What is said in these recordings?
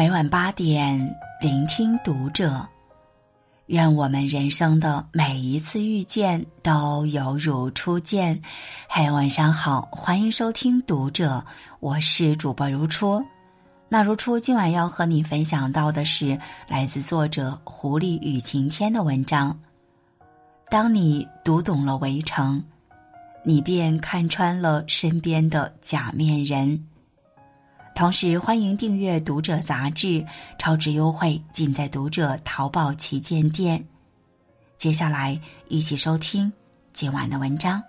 每晚八点，聆听读者。愿我们人生的每一次遇见都犹如初见。嗨，晚上好，欢迎收听读者，我是主播如初。那如初今晚要和你分享到的是来自作者狐狸与晴天的文章。当你读懂了围城，你便看穿了身边的假面人。同时，欢迎订阅《读者》杂志，超值优惠尽在《读者》淘宝旗舰店。接下来，一起收听今晚的文章。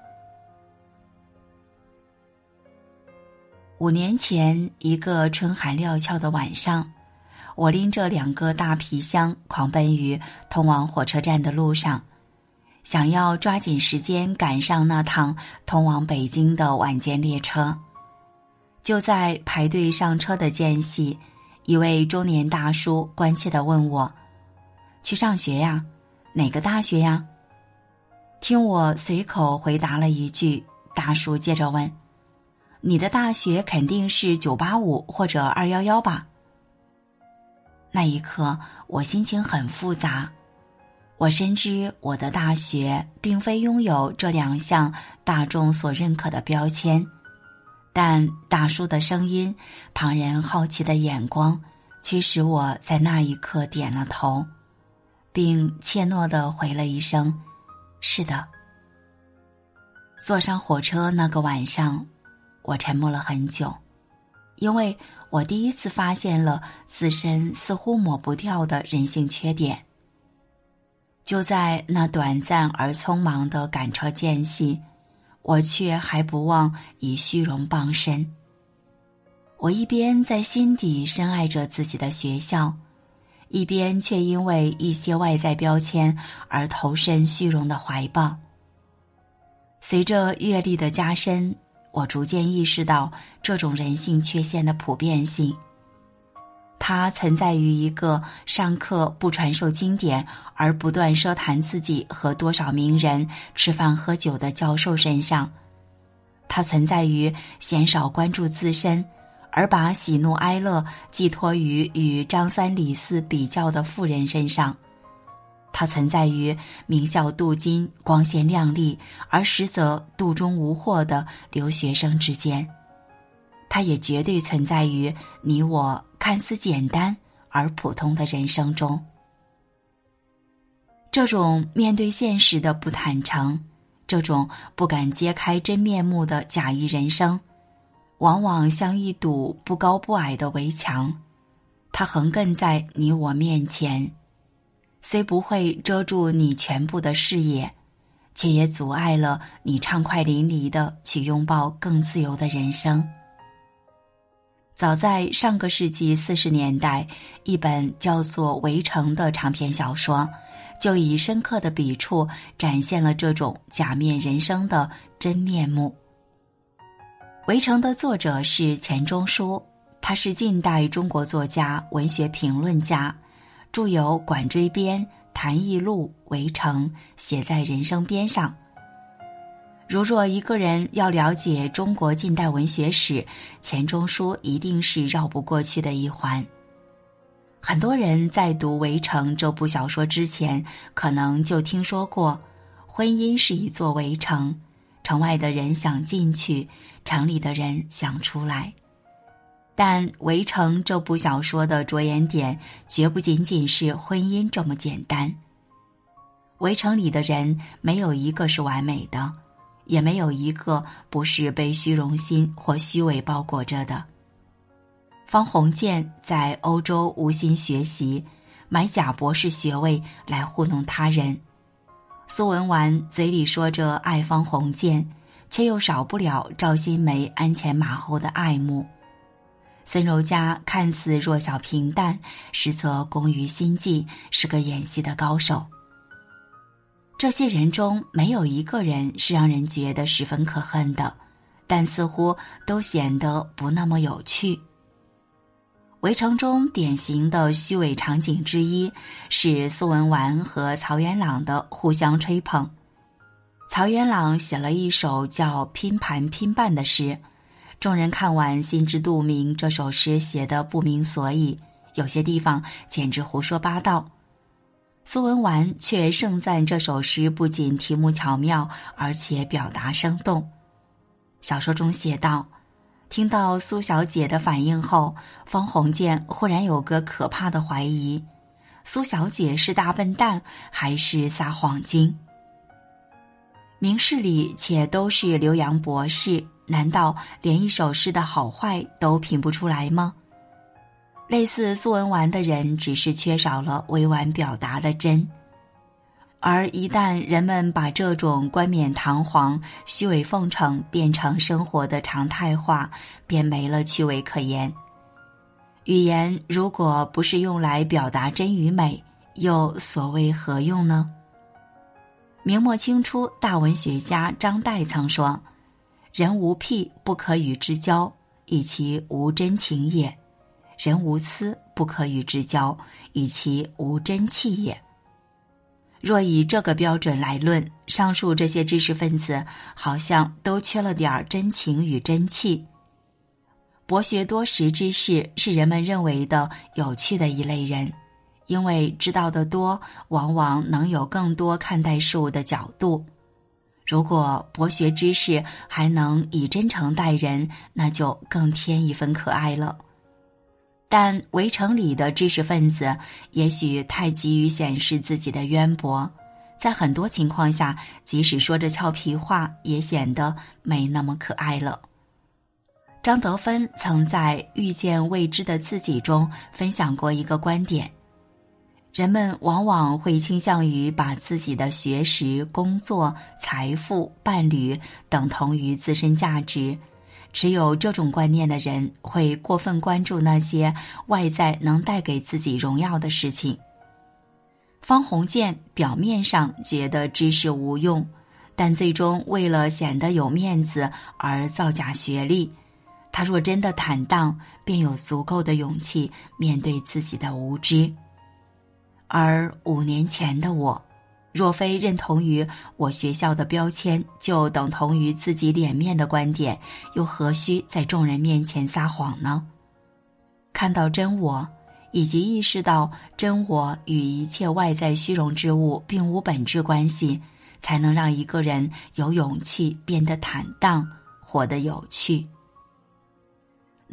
五年前，一个春寒料峭的晚上，我拎着两个大皮箱，狂奔于通往火车站的路上，想要抓紧时间赶上那趟通往北京的晚间列车。就在排队上车的间隙，一位中年大叔关切的问我：“去上学呀？哪个大学呀？”听我随口回答了一句，大叔接着问：“你的大学肯定是九八五或者二幺幺吧？”那一刻，我心情很复杂。我深知我的大学并非拥有这两项大众所认可的标签。但大叔的声音，旁人好奇的眼光，驱使我在那一刻点了头，并怯懦的回了一声：“是的。”坐上火车那个晚上，我沉默了很久，因为我第一次发现了自身似乎抹不掉的人性缺点。就在那短暂而匆忙的赶车间隙。我却还不忘以虚荣傍身。我一边在心底深爱着自己的学校，一边却因为一些外在标签而投身虚荣的怀抱。随着阅历的加深，我逐渐意识到这种人性缺陷的普遍性。它存在于一个上课不传授经典，而不断奢谈自己和多少名人吃饭喝酒的教授身上；它存在于鲜少关注自身，而把喜怒哀乐寄托于与张三李四比较的富人身上；它存在于名校镀金、光鲜亮丽，而实则肚中无货的留学生之间；它也绝对存在于你我。看似简单而普通的人生中，这种面对现实的不坦诚，这种不敢揭开真面目的假意人生，往往像一堵不高不矮的围墙，它横亘在你我面前，虽不会遮住你全部的视野，却也阻碍了你畅快淋漓的去拥抱更自由的人生。早在上个世纪四十年代，一本叫做《围城》的长篇小说，就以深刻的笔触展现了这种假面人生的真面目。《围城》的作者是钱钟书，他是近代中国作家、文学评论家，著有《管锥编》《谈艺录》《围城》《写在人生边上》。如若一个人要了解中国近代文学史，钱钟书一定是绕不过去的一环。很多人在读《围城》这部小说之前，可能就听说过，婚姻是一座围城，城外的人想进去，城里的人想出来。但《围城》这部小说的着眼点，绝不仅仅是婚姻这么简单。《围城》里的人没有一个是完美的。也没有一个不是被虚荣心或虚伪包裹着的。方鸿渐在欧洲无心学习，买假博士学位来糊弄他人；苏文纨嘴里说着爱方鸿渐，却又少不了赵新梅鞍前马后的爱慕；孙柔嘉看似弱小平淡，实则工于心计，是个演戏的高手。这些人中没有一个人是让人觉得十分可恨的，但似乎都显得不那么有趣。围城中典型的虚伪场景之一是苏文纨和曹元朗的互相吹捧。曹元朗写了一首叫《拼盘拼半》的诗，众人看完心知肚明，这首诗写的不明所以，有些地方简直胡说八道。苏文纨却盛赞这首诗不仅题目巧妙，而且表达生动。小说中写道：“听到苏小姐的反应后，方鸿渐忽然有个可怕的怀疑：苏小姐是大笨蛋还是撒谎精？明事理且都是留洋博士，难道连一首诗的好坏都品不出来吗？”类似苏文纨的人，只是缺少了委婉表达的真。而一旦人们把这种冠冕堂皇、虚伪奉承变成生活的常态化，便没了趣味可言。语言如果不是用来表达真与美，又所谓何用呢？明末清初大文学家张岱曾说：“人无癖，不可与之交，以其无真情也。”人无私，不可与之交，以其无真气也。若以这个标准来论，上述这些知识分子好像都缺了点儿真情与真气。博学多识之士是人们认为的有趣的一类人，因为知道的多，往往能有更多看待事物的角度。如果博学之士还能以真诚待人，那就更添一份可爱了。但围城里的知识分子也许太急于显示自己的渊博，在很多情况下，即使说着俏皮话，也显得没那么可爱了。张德芬曾在《遇见未知的自己》中分享过一个观点：人们往往会倾向于把自己的学识、工作、财富、伴侣等同于自身价值。持有这种观念的人会过分关注那些外在能带给自己荣耀的事情。方鸿渐表面上觉得知识无用，但最终为了显得有面子而造假学历。他若真的坦荡，便有足够的勇气面对自己的无知。而五年前的我。若非认同于我学校的标签就等同于自己脸面的观点，又何须在众人面前撒谎呢？看到真我，以及意识到真我与一切外在虚荣之物并无本质关系，才能让一个人有勇气变得坦荡，活得有趣。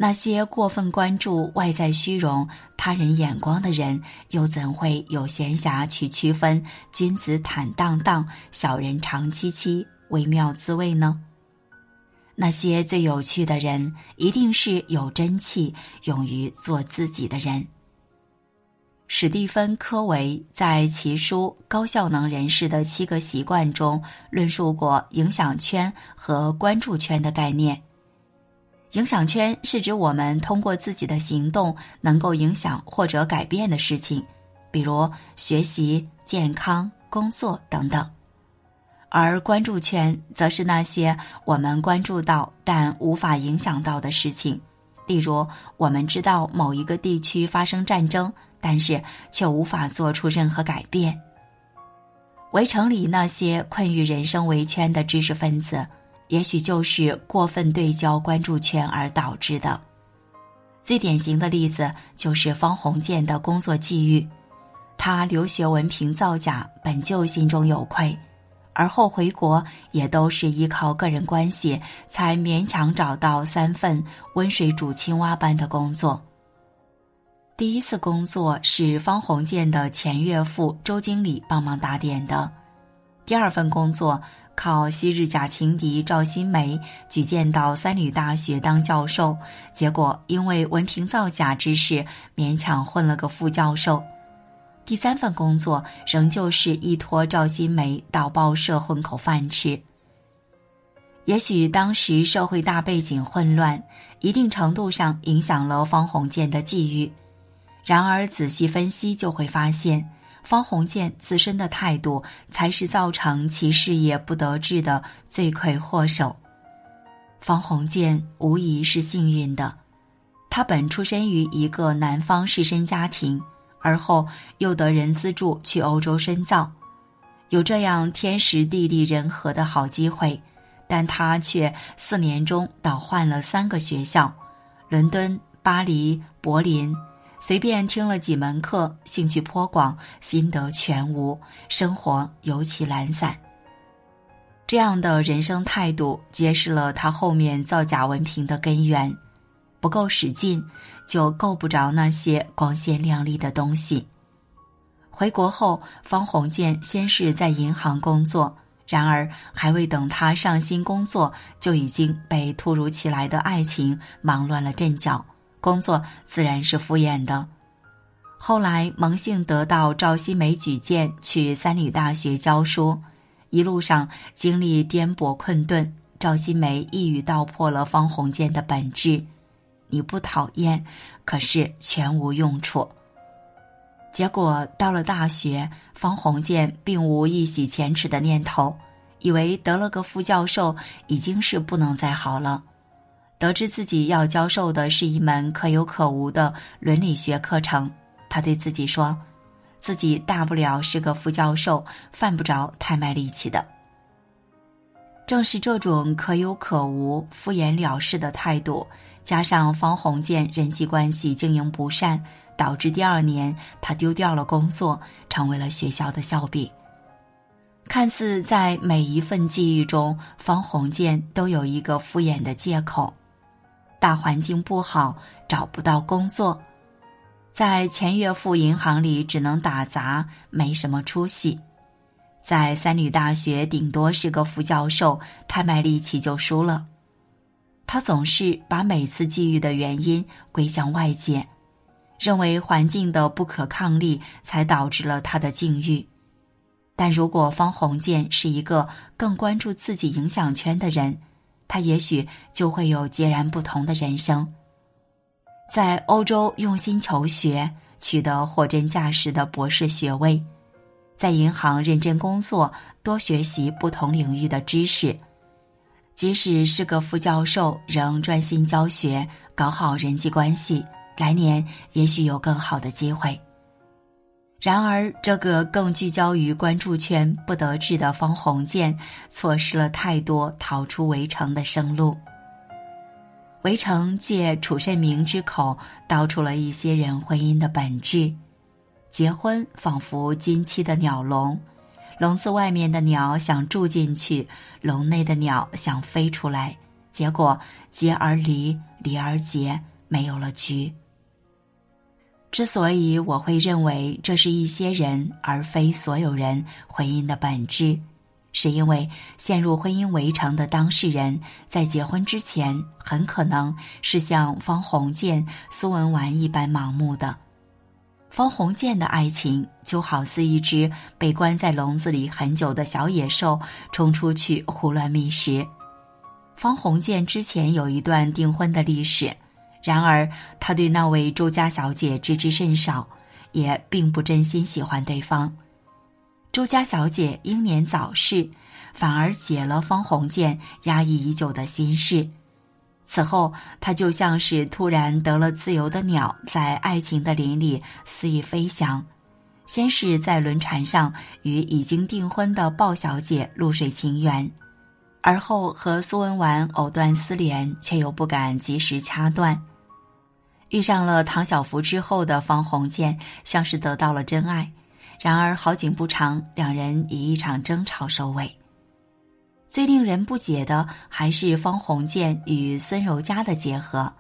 那些过分关注外在虚荣、他人眼光的人，又怎会有闲暇去区分君子坦荡荡、小人长戚戚微妙滋味呢？那些最有趣的人，一定是有真气、勇于做自己的人。史蒂芬·科维在其书《高效能人士的七个习惯》中，论述过影响圈和关注圈的概念。影响圈是指我们通过自己的行动能够影响或者改变的事情，比如学习、健康、工作等等；而关注圈则是那些我们关注到但无法影响到的事情，例如我们知道某一个地区发生战争，但是却无法做出任何改变。围城里那些困于人生围圈的知识分子。也许就是过分对焦关注圈而导致的。最典型的例子就是方鸿渐的工作际遇，他留学文凭造假，本就心中有愧，而后回国也都是依靠个人关系才勉强找到三份温水煮青蛙般的工作。第一次工作是方鸿渐的前岳父周经理帮忙打点的，第二份工作。靠昔日假情敌赵新梅举荐到三旅大学当教授，结果因为文凭造假之事，勉强混了个副教授。第三份工作仍旧是依托赵新梅到报社混口饭吃。也许当时社会大背景混乱，一定程度上影响了方鸿渐的际遇。然而仔细分析，就会发现。方鸿渐自身的态度，才是造成其事业不得志的罪魁祸首。方鸿渐无疑是幸运的，他本出身于一个南方士绅家庭，而后又得人资助去欧洲深造，有这样天时地利人和的好机会，但他却四年中倒换了三个学校：伦敦、巴黎、柏林。随便听了几门课，兴趣颇广，心得全无，生活尤其懒散。这样的人生态度，揭示了他后面造假文凭的根源。不够使劲，就够不着那些光鲜亮丽的东西。回国后，方鸿渐先是在银行工作，然而还未等他上心工作，就已经被突如其来的爱情忙乱了阵脚。工作自然是敷衍的。后来蒙幸得到赵新梅举荐去三里大学教书，一路上经历颠簸困顿，赵新梅一语道破了方鸿渐的本质：你不讨厌，可是全无用处。结果到了大学，方鸿渐并无一洗前耻的念头，以为得了个副教授已经是不能再好了。得知自己要教授的是一门可有可无的伦理学课程，他对自己说：“自己大不了是个副教授，犯不着太卖力气的。”正是这种可有可无、敷衍了事的态度，加上方鸿渐人际关系经营不善。导致第二年他丢掉了工作，成为了学校的笑柄。看似在每一份记忆中，方鸿渐都有一个敷衍的借口：大环境不好，找不到工作；在前岳父银行里只能打杂，没什么出息；在三女大学顶多是个副教授，太卖力气就输了。他总是把每次际遇的原因归向外界。认为环境的不可抗力才导致了他的境遇，但如果方鸿渐是一个更关注自己影响圈的人，他也许就会有截然不同的人生。在欧洲用心求学，取得货真价实的博士学位；在银行认真工作，多学习不同领域的知识；即使是个副教授，仍专心教学，搞好人际关系。来年也许有更好的机会。然而，这个更聚焦于关注圈、不得志的方鸿渐，错失了太多逃出围城的生路。围城借楚慎明之口道出了一些人婚姻的本质：结婚仿佛金漆的鸟笼，笼子外面的鸟想住进去，笼内的鸟想飞出来，结果结而离，离而结，没有了局。之所以我会认为这是一些人而非所有人婚姻的本质，是因为陷入婚姻围城的当事人在结婚之前很可能是像方鸿渐、苏文纨一般盲目的。方鸿渐的爱情就好似一只被关在笼子里很久的小野兽冲出去胡乱觅食。方鸿渐之前有一段订婚的历史。然而，他对那位周家小姐知之甚少，也并不真心喜欢对方。周家小姐英年早逝，反而解了方鸿渐压抑已久的心事。此后，他就像是突然得了自由的鸟，在爱情的林里肆意飞翔。先是在轮船上与已经订婚的鲍小姐露水情缘，而后和苏文纨藕断丝连，却又不敢及时掐断。遇上了唐小福之后的方鸿渐，像是得到了真爱。然而好景不长，两人以一场争吵收尾。最令人不解的还是方鸿渐与孙柔嘉的结合，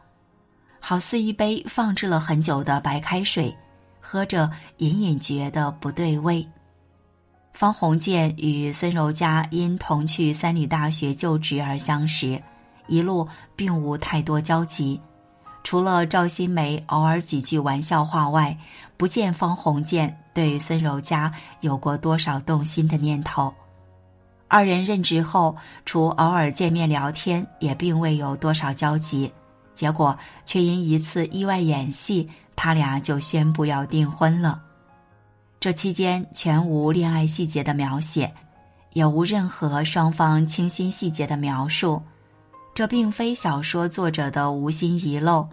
好似一杯放置了很久的白开水，喝着隐隐觉得不对味。方鸿渐与孙柔嘉因同去三里大学就职而相识，一路并无太多交集。除了赵新梅偶尔几句玩笑话外，不见方鸿渐对孙柔嘉有过多少动心的念头。二人任职后，除偶尔见面聊天，也并未有多少交集。结果却因一次意外演戏，他俩就宣布要订婚了。这期间全无恋爱细节的描写，也无任何双方倾心细节的描述。这并非小说作者的无心遗漏。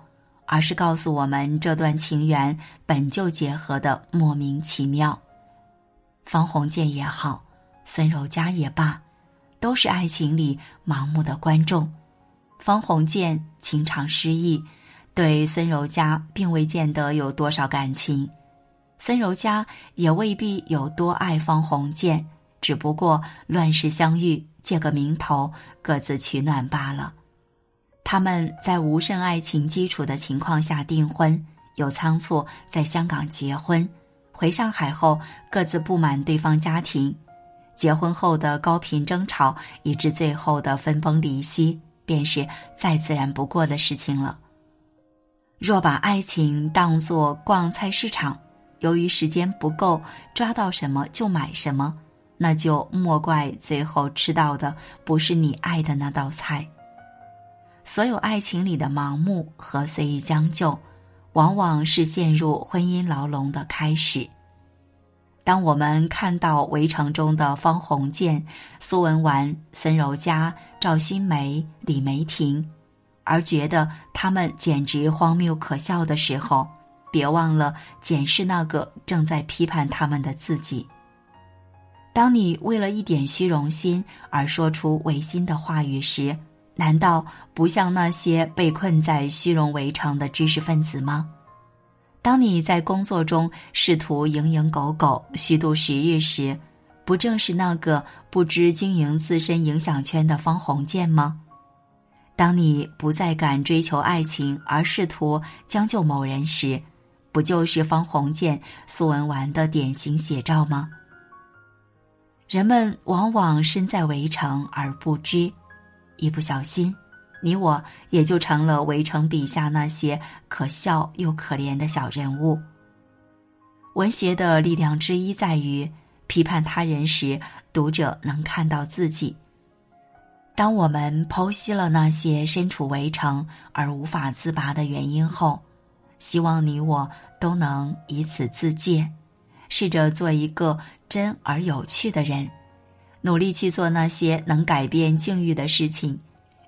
而是告诉我们，这段情缘本就结合的莫名其妙。方鸿渐也好，孙柔嘉也罢，都是爱情里盲目的观众。方鸿渐情场失意，对孙柔嘉并未见得有多少感情，孙柔嘉也未必有多爱方鸿渐，只不过乱世相遇，借个名头，各自取暖罢了。他们在无甚爱情基础的情况下订婚，又仓促在香港结婚，回上海后各自不满对方家庭，结婚后的高频争吵，以致最后的分崩离析，便是再自然不过的事情了。若把爱情当作逛菜市场，由于时间不够，抓到什么就买什么，那就莫怪最后吃到的不是你爱的那道菜。所有爱情里的盲目和随意将就，往往是陷入婚姻牢笼的开始。当我们看到《围城》中的方鸿渐、苏文纨、孙柔嘉、赵新梅、李梅婷。而觉得他们简直荒谬可笑的时候，别忘了检视那个正在批判他们的自己。当你为了一点虚荣心而说出违心的话语时，难道不像那些被困在虚荣围城的知识分子吗？当你在工作中试图蝇营狗苟、虚度时日时，不正是那个不知经营自身影响圈的方鸿渐吗？当你不再敢追求爱情，而试图将就某人时，不就是方鸿渐、苏文纨的典型写照吗？人们往往身在围城而不知，一不小心，你我也就成了围城笔下那些可笑又可怜的小人物。文学的力量之一在于批判他人时，读者能看到自己。当我们剖析了那些身处围城而无法自拔的原因后，希望你我都能以此自戒，试着做一个真而有趣的人，努力去做那些能改变境遇的事情，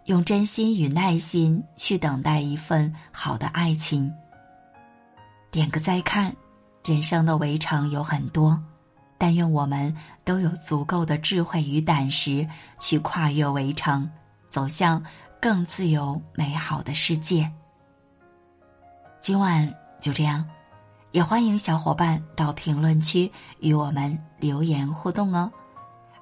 用真心与耐心去等待一份好的爱情。点个再看，人生的围城有很多。但愿我们都有足够的智慧与胆识，去跨越围城，走向更自由美好的世界。今晚就这样，也欢迎小伙伴到评论区与我们留言互动哦。